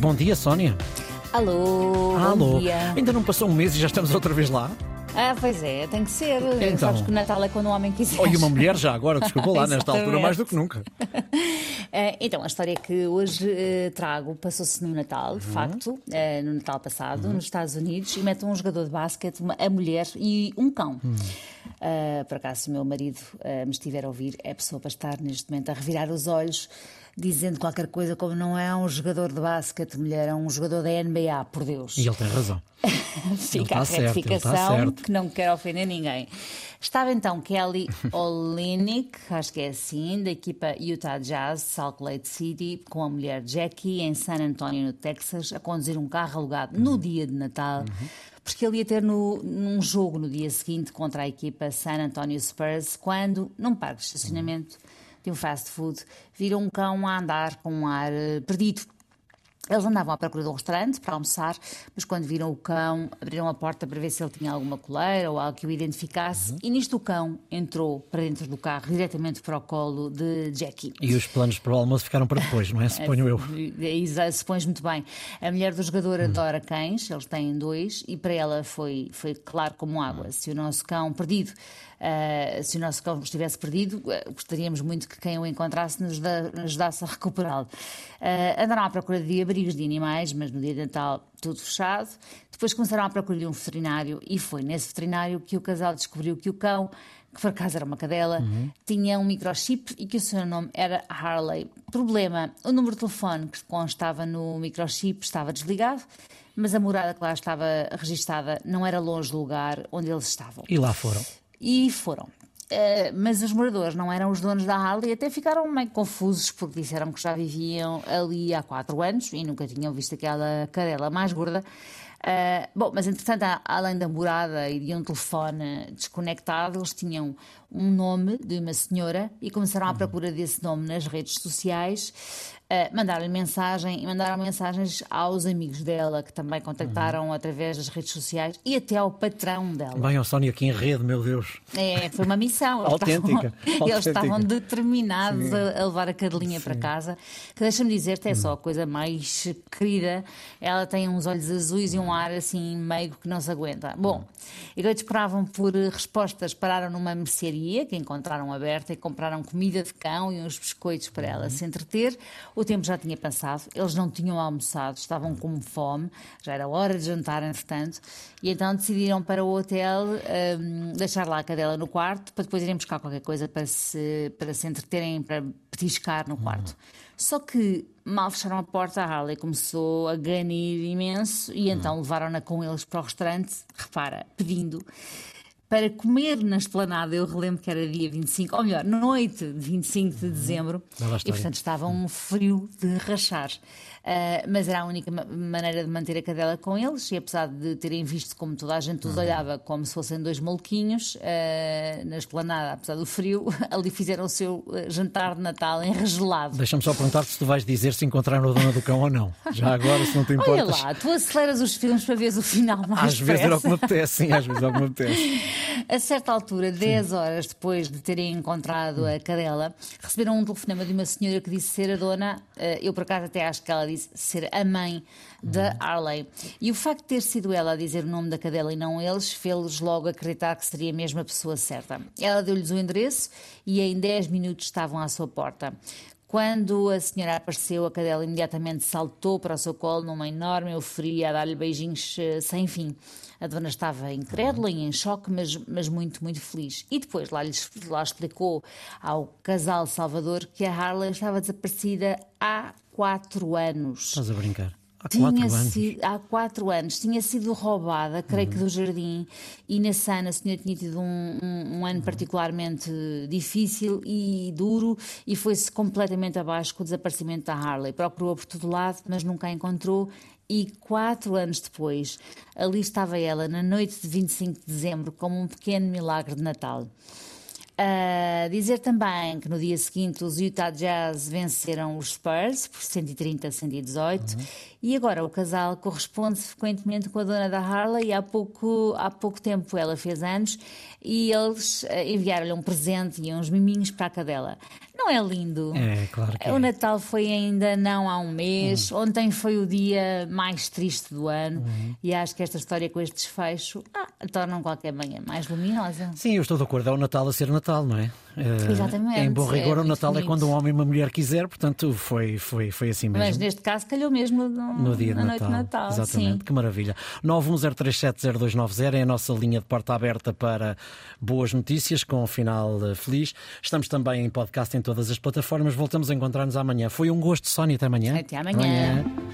Bom dia, Sónia. Alô, Alô. bom dia. Ainda não passou um mês e já estamos outra vez lá? Ah, pois é, tem que ser. Então. Sabes que o Natal é quando o homem quiser. Oh, e uma mulher já agora, desculpa lá, nesta altura mais do que nunca. Eh, então, a história que hoje eh, trago passou-se no Natal, Uhum. de facto, eh, no Natal passado, nos Estados Unidos, e mete um jogador de basquete, uma, a mulher e um cão. Hum. Eh, por acaso, se o meu marido eh, me estiver a ouvir, é a pessoa para estar neste momento a revirar os olhos, dizendo qualquer coisa como não é um jogador de basquete, mulher, é um jogador da NBA, por Deus. E ele tem razão. Fica tá a tá retificação que não quer ofender ninguém. Estava então Kelly Olynyk, acho que é assim, da equipa Utah Jazz, Salt Lake City, com a mulher Jackie, em San Antonio, no Texas, a conduzir um carro alugado no dia de Natal. Porque ele ia ter no, num jogo no dia seguinte contra a equipa San Antonio Spurs, quando, num parque de estacionamento de um fast food, viram um cão a andar com um ar eh, perdido. Eles andavam à procura um restaurante para almoçar, mas quando viram o cão, abriram a porta para ver se ele tinha alguma coleira ou algo que o identificasse, e nisto o cão entrou para dentro do carro, diretamente para o colo de Jackie. E os planos para o almoço ficaram para depois, não é? Suponho eu. Exato, se pões muito bem. A mulher do jogador adora cães, eles têm dois, e para ela foi, foi claro como água. Se o nosso cão perdido, ah, se o nosso cão estivesse perdido, ah, gostaríamos muito que quem o encontrasse nos da- nos ajudasse a recuperá-lo. Ah, andaram à procura de abrigos de animais, mas no dia de Natal tudo fechado. Depois começaram à procura de um veterinário, e foi nesse veterinário que o casal descobriu que o cão que por acaso era uma cadela, tinha um microchip e que o seu nome era Harley. Problema: o número de telefone que constava no microchip estava desligado, mas a morada que lá estava registada não era longe do lugar onde eles estavam. E lá foram. E foram. Eh, mas os moradores não eram os donos da Harley e até ficaram meio confusos porque disseram que já viviam ali há quatro anos e nunca tinham visto aquela cadela mais gorda. Eh, bom, mas entretanto, a- além da morada e de um telefone desconectado, eles tinham um nome de uma senhora e começaram à procura desse nome nas redes sociais. Mandaram-lhe mensagem e mandaram mensagens aos amigos dela que também contactaram através das redes sociais e até ao patrão dela. Bem, ó Sónia, aqui em rede, meu Deus. É, foi uma missão. Eles Autêntica, estavam- Eles estavam determinados a, a levar a cadelinha para casa. Que deixa-me dizer-te, é só a coisa mais querida. Ela tem uns olhos azuis e um ar assim meigo que não se aguenta. Bom, enquanto esperavam por eh, respostas, pararam numa mercearia que encontraram aberta e compraram comida de cão e uns biscoitos para ela se entreter. O tempo já tinha passado, eles não tinham almoçado, estavam com fome, já era hora de jantar, entretanto, e então decidiram para o hotel hum, deixar lá a cadela no quarto para depois irem buscar qualquer coisa para se, para se entreterem, para petiscar no quarto. Só que mal fecharam a porta, a Harley começou a ganir imenso e então levaram-na com eles para o restaurante, repara, pedindo para comer na esplanada. Eu relembro que era dia 25, ou melhor, noite de 25 de dezembro, Bela e portanto estava um frio de rachar. Ah, mas era a única ma- maneira de manter a cadela com eles, e apesar de terem visto como toda a gente os olhava como se fossem dois maluquinhos ah, na esplanada, apesar do frio, ali fizeram o seu ah, jantar de Natal enregelado. Deixa-me só perguntar se tu vais dizer se encontraram a dona do cão ou não. Já agora, se não te Olha importas. lá, tu aceleras os filmes para ver o final mais Às vezes era o que me apetece, sim, às vezes é o que me apetece. A certa altura, 10 horas depois de terem encontrado a cadela, receberam um telefonema de uma senhora que disse ser a dona, eh, eu por acaso até acho que ela disse ser a mãe da Harley. E o facto de ter sido ela a dizer o nome da cadela e não eles, fez-los logo acreditar que seria mesmo a pessoa certa. Ela deu-lhes o endereço e em 10 minutos estavam à sua porta. Quando a senhora apareceu, a cadela imediatamente saltou para o seu colo numa enorme euforia, a dar-lhe beijinhos eh, sem fim. A dona estava incrédula e em choque, mas, mas muito, muito feliz. E depois lá, lhes, lá explicou ao casal Salvador que a Harley estava desaparecida há quatro anos. Estás a brincar. Há Tinha quatro sido, há quatro anos tinha sido roubada, creio que do jardim, e nesse ano a senhora tinha tido um, um- um ano particularmente difícil e duro e foi-se completamente abaixo com o desaparecimento da Harley. Procurou por todo lado, mas nunca a encontrou. E quatro anos depois, ali estava ela, na noite de 25 de dezembro, como um pequeno milagre de Natal. Uh, dizer também que no dia seguinte os Utah Jazz venceram os Spurs por 130 a 118 uhum. e agora o casal corresponde frequentemente com a dona da Harley e há pouco, há pouco tempo ela fez anos e eles uh, enviaram-lhe um presente e uns miminhos para a cadela. Não é lindo? É, claro que O é. Natal foi ainda não há um mês, uhum. ontem foi o dia mais triste do ano uhum. e acho que esta história com este desfecho ah, torna qualquer manhã mais luminosa. Sim, eu estou de acordo, é o Natal a ser Natal, não é? Uh, Exatamente. Em bom rigor, é o Natal bonito. é quando um homem e uma mulher quiser, portanto foi, foi, foi assim mesmo. Mas neste caso calhou mesmo no, no dia na de noite Natal. de Natal. Exatamente, Sim. que maravilha. 910370290 é a nossa linha de porta aberta para boas notícias com um final uh, feliz. Estamos também em podcast em todas as plataformas. Voltamos a encontrar-nos amanhã. Foi um gosto, Sónia. Até amanhã. Até amanhã. amanhã.